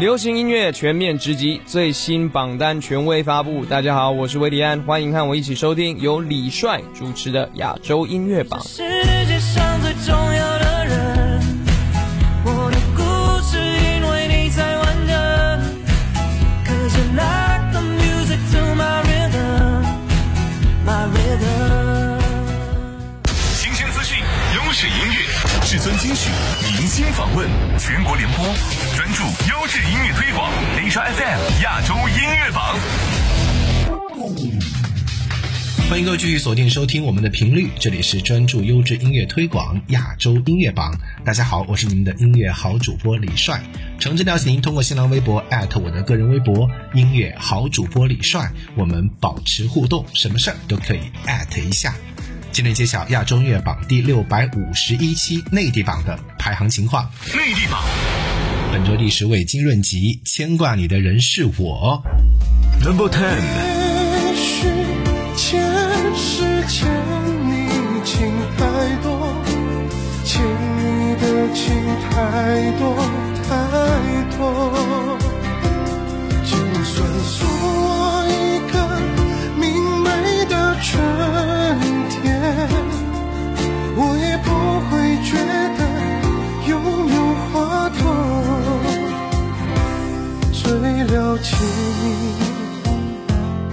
流行音乐全面直击，最新榜单权威发布。大家好，我是维迪安，欢迎和我一起收听由李帅主持的亚洲音乐榜。世界上最重要的人，我的故事因为你才完整。Cause you like the music to my rhythm, my rhythm. 新鲜资讯，优质音乐，至尊金曲，明星访问，全国联播，专注优质音乐推广。丽莎 FM 亚洲音乐榜。欢迎各位继续锁定收听我们的频率，这里是专注优质音乐推广亚洲音乐榜。大家好，我是你们的音乐好主播李帅。诚挚邀请您通过新浪微博艾特我的个人微博“音乐好主播李帅”，我们保持互动，什么事儿都可以艾特一下。今天揭晓亚洲音乐榜第六百五十一期内地榜的排行情况。内地榜本周第十位金润吉，牵挂你的人是我。Number Ten，也许前世欠你情太多，欠你的情太多太多。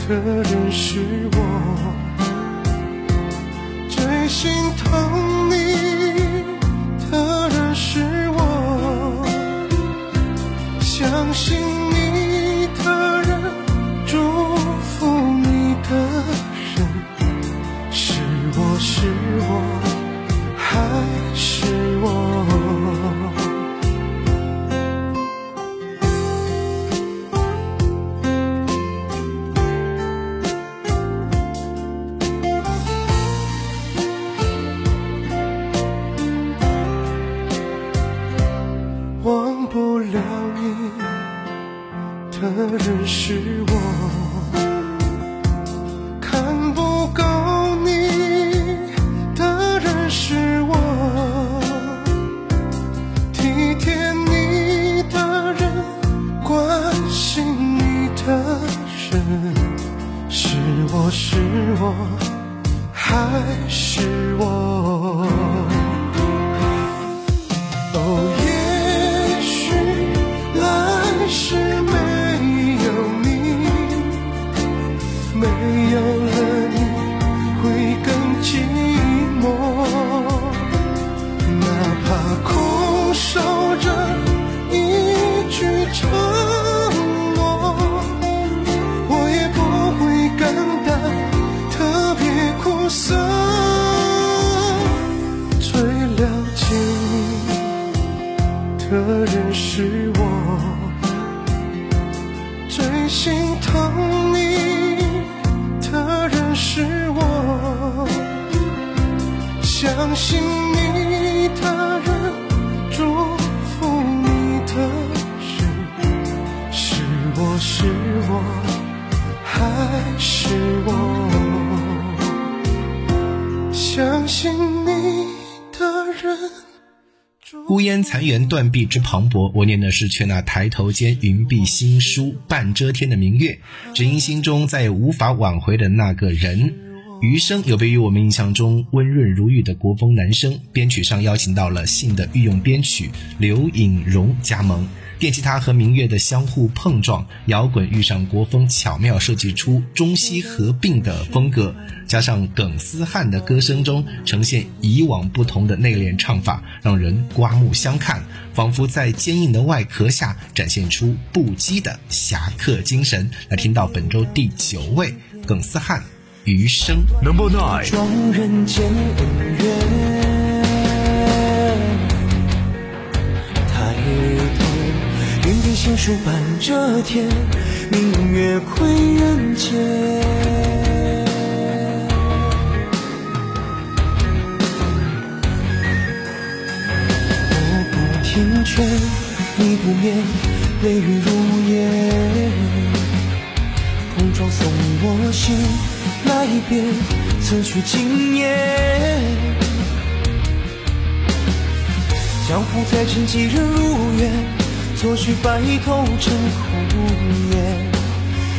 的人是我，最心疼。别残垣断壁之磅礴，我念的是却那抬头间云鬓星疏半遮天的明月，只因心中再也无法挽回的那个人。余生有别于我们印象中温润如玉的国风男声，编曲上邀请到了信的御用编曲刘颖荣加盟，电吉他和明月的相互碰撞，摇滚遇上国风，巧妙设计出中西合并的风格，加上耿思汉的歌声中呈现以往不同的内敛唱法，让人刮目相看，仿佛在坚硬的外壳下展现出不羁的侠客精神。来听到本周第九位耿思汉《余生》。Number Nine，头，云鬓星疏半遮天，明月窥人间。我不听劝，你不眠，泪雨如烟。碰撞送我心，那一边曾许经年。江湖再沉，几人如愿，错许白头成空言。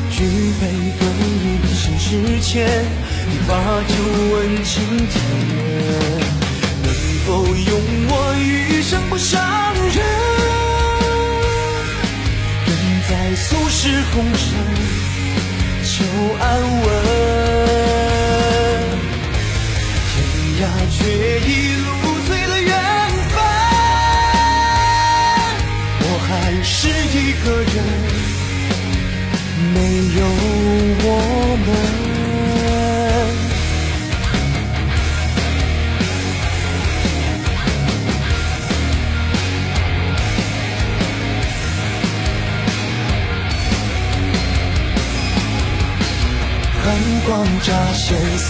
举杯对饮心事前，一把酒问青天。能否用我余生不伤人？人在俗世红尘求安稳。天涯却一路是一个人，没有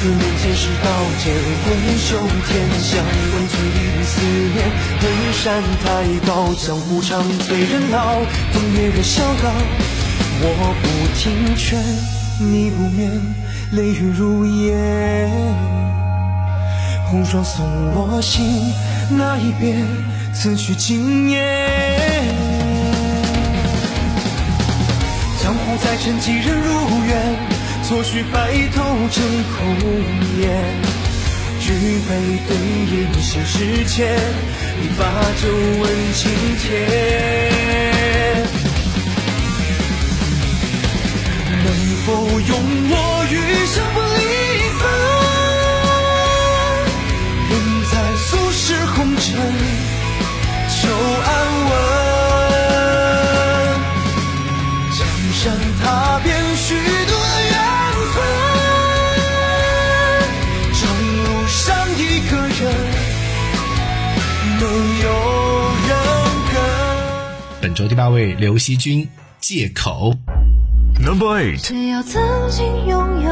思念前世刀剑，滚袖添香，温存一缕思念。远山太高，江湖长醉人老，风月热逍遥。我不听劝，你不眠，泪雨如烟。红妆送我心，那一别，此去经年。江湖再沉，几人如愿？错许白头成空颜。举杯对饮心事前，一把酒问青天。能否用我余生不离分？人在俗世红尘求安稳。本周第八位，刘惜君，《借口》。Number eight，谁要曾经拥有？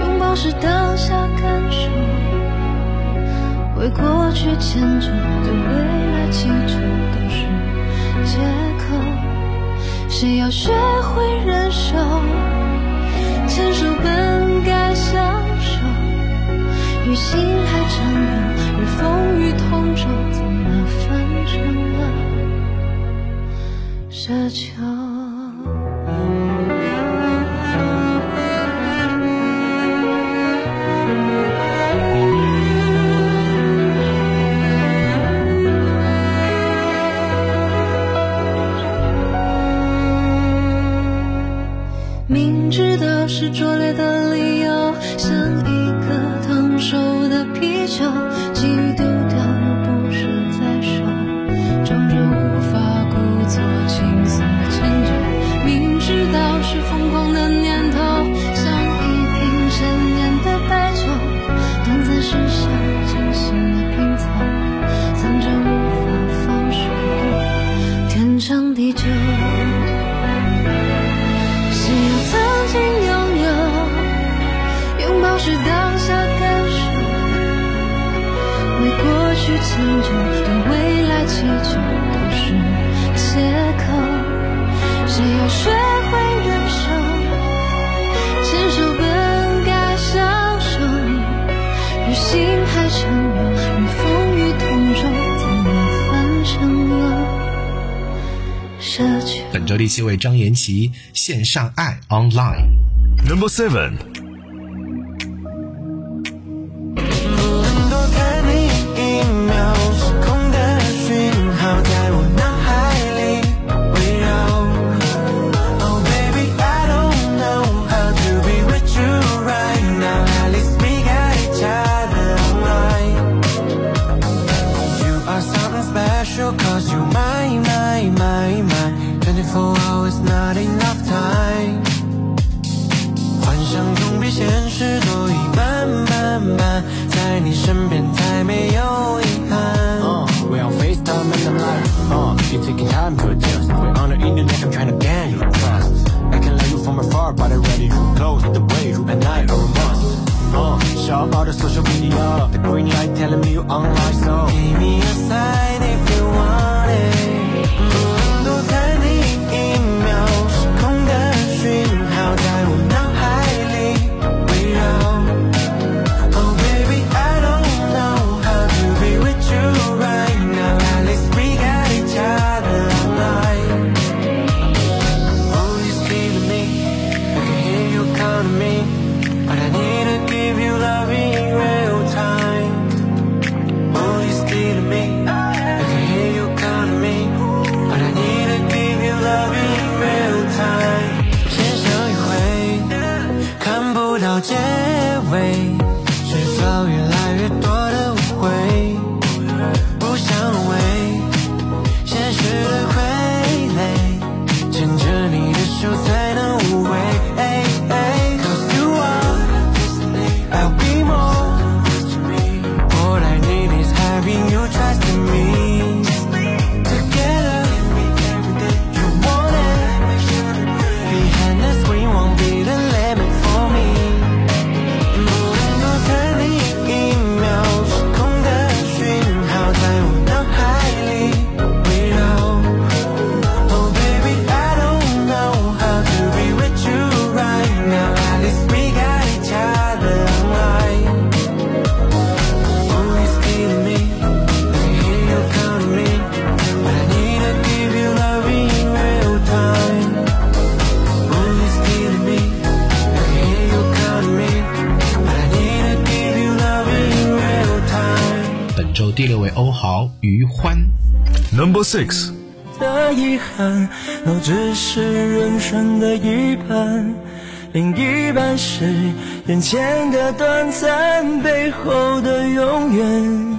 拥抱是当下感受，为过去迁就，对未来祈求都是借口。谁要学会忍受？牵手本该相守，与心还缠绵，与风雨同舟，怎么翻成奢求？明知道是拙劣的理由，像一个烫手的啤酒，本周第七位，张颜齐，《献上爱 Online》。Number seven，shouldn't be 在我。余欢。Number six，的遗憾，都只是人生的一半，另一半是眼前的短暂，背后的永远。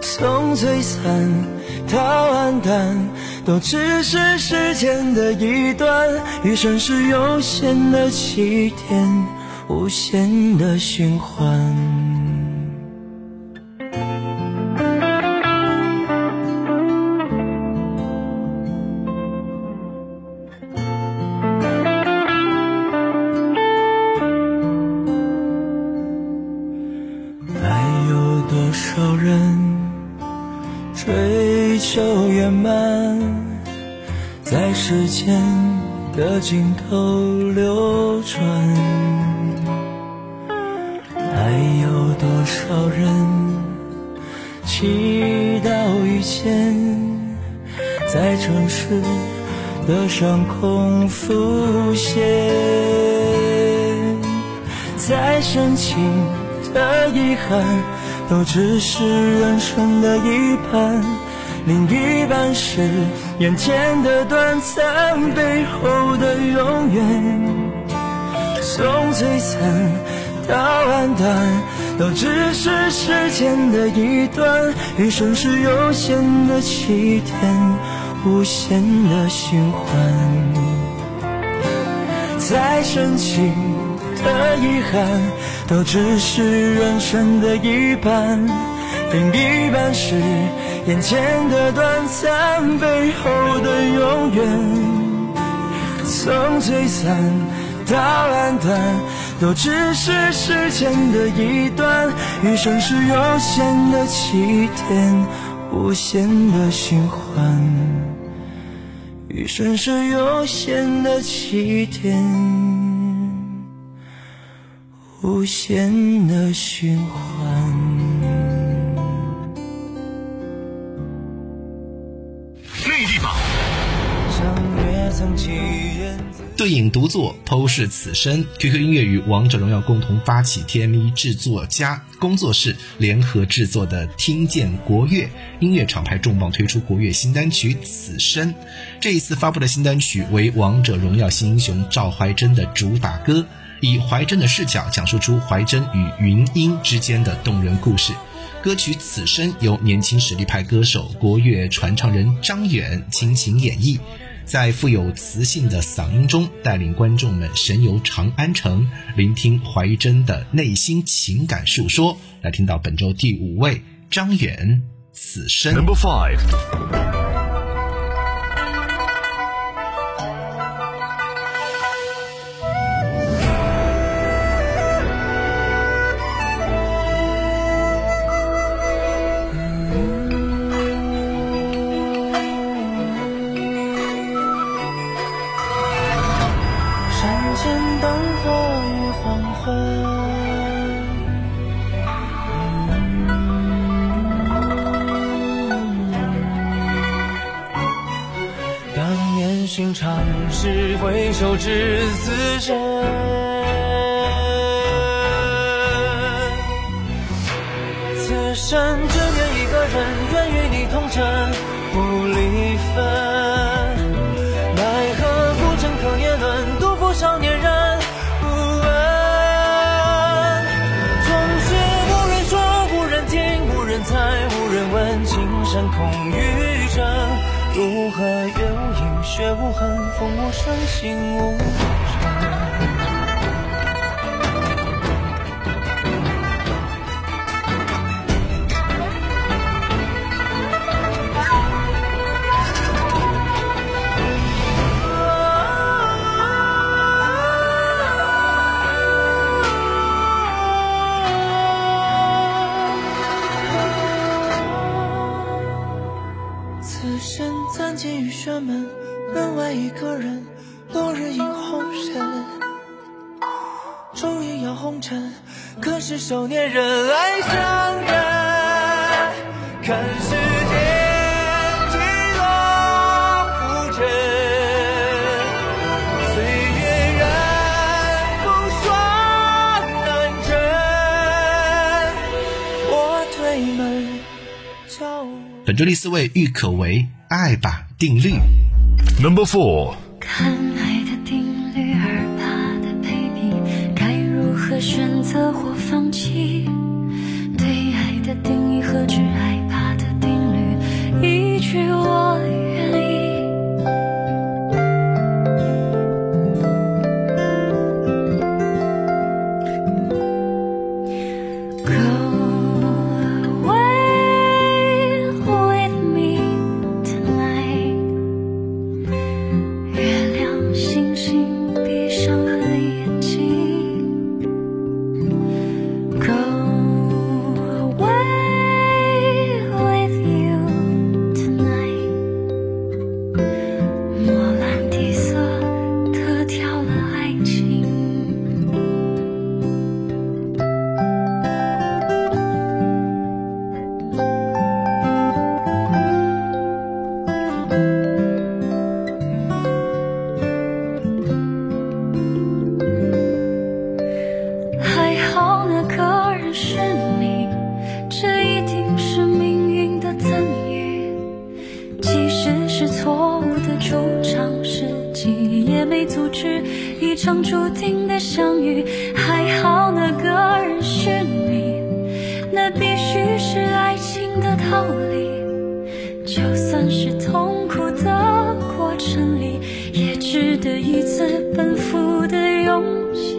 从璀璨到黯淡，都只是时间的一段。余生是有限的起点，无限的循环。尽头流转？还有多少人祈祷遇见，在城市的上空浮现？再深情的遗憾，都只是人生的一半，另一半是眼前的短暂，背后的永远。从璀璨到黯淡，都只是时间的一段。余生是有限的起点，无限的循环。再深情的遗憾，都只是人生的一半，另一半是眼前的短暂，背后的永远。从璀璨到黯淡，都只是时间的一段。余生是有限的起点，无限的循环。余生是有限的起点，无限的循环。对影独作剖视此身，QQ 音乐与王者荣耀共同发起 TME 制作家工作室联合制作的“听见国乐”音乐厂牌重磅推出国乐新单曲《此生》。这一次发布的新单曲为王者荣耀新英雄赵怀真的主打歌，以怀真的视角讲述出怀真与云音之间的动人故事。歌曲《此生》由年轻实力派歌手、国乐传唱人张远倾情演绎。在富有磁性的嗓音中，带领观众们神游长安城，聆听怀真的内心情感述说。来听到本周第五位张远，此生。，Number five，寻常时，回首至此生。此生只愿一个人，愿与你同尘，风无声，心无本周第四位郁可唯《爱吧定律》。Number four. 看爱的定律而怕的卑鄙，该如何选择或放弃？对爱的定义和只害怕的定律，一句我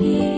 here.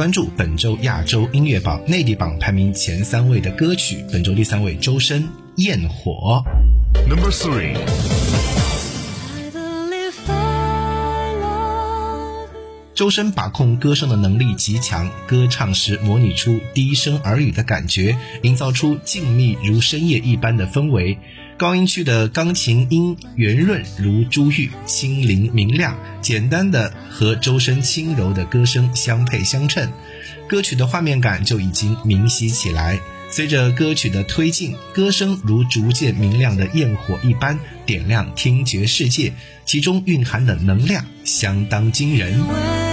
关注本周亚洲音乐榜内地榜排名前三位的歌曲。本周第三位，周深《焰火》。Number three. I believe I love you. 周深把控歌声的能力极强，歌唱时模拟出低声耳语的感觉，营造出静谧如深夜一般的氛围。高音区的钢琴音圆润如珠玉，清灵明亮，简单的和周深轻柔的歌声相配相衬，歌曲的画面感就已经明晰起来。随着歌曲的推进，歌声如逐渐明亮的焰火一般，点亮听觉世界，其中蕴含的能量相当惊人。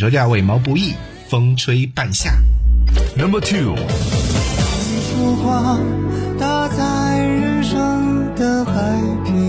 本周第二位毛不易，《风吹半夏》。Number two，一束光打在人生的海平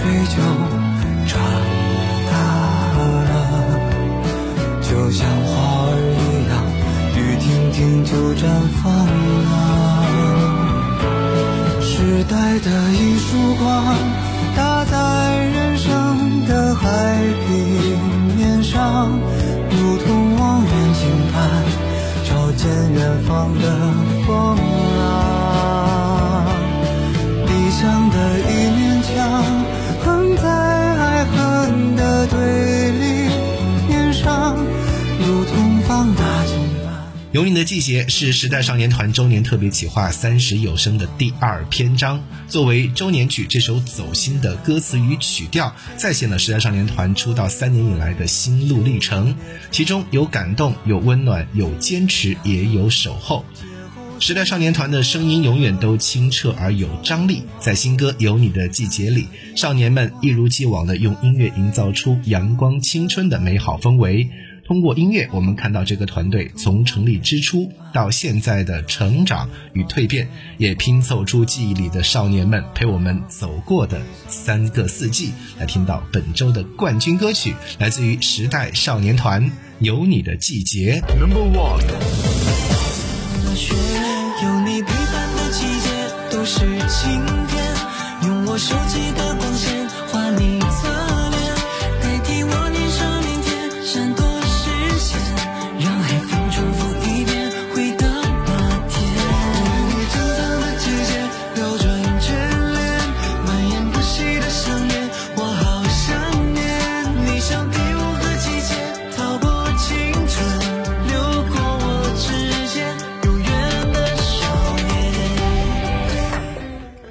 追究。季节是时代少年团周年特别企划三十有声的第二篇章。作为周年曲，这首走心的歌词与曲调，再现了时代少年团出道三年以来的心路历程。其中有感动，有温暖，有坚持，也有守候。时代少年团的声音永远都清澈而有张力，在新歌《有你的季节》里，少年们一如既往的用音乐营造出阳光青春的美好氛围。通过音乐，我们看到这个团队从成立之初到现在的成长与蜕变，也拼凑出记忆里的少年们陪我们走过的三个四季。来听到本周的冠军歌曲，来自于时代少年团《有你的季节》。Number one，有你陪伴的季节都是晴天。用我手机的光线画你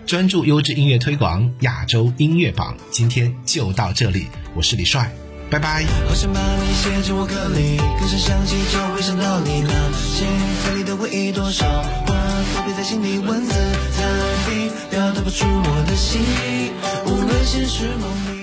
专注优质音乐推广，亚洲音乐榜，今天就到这里，我是李帅，拜拜。好想把你写进我歌里，歌声响起就会想到你那些在里的回忆，多少话都憋在心里，文字在笔，表达不出我的心意，无论现实梦里。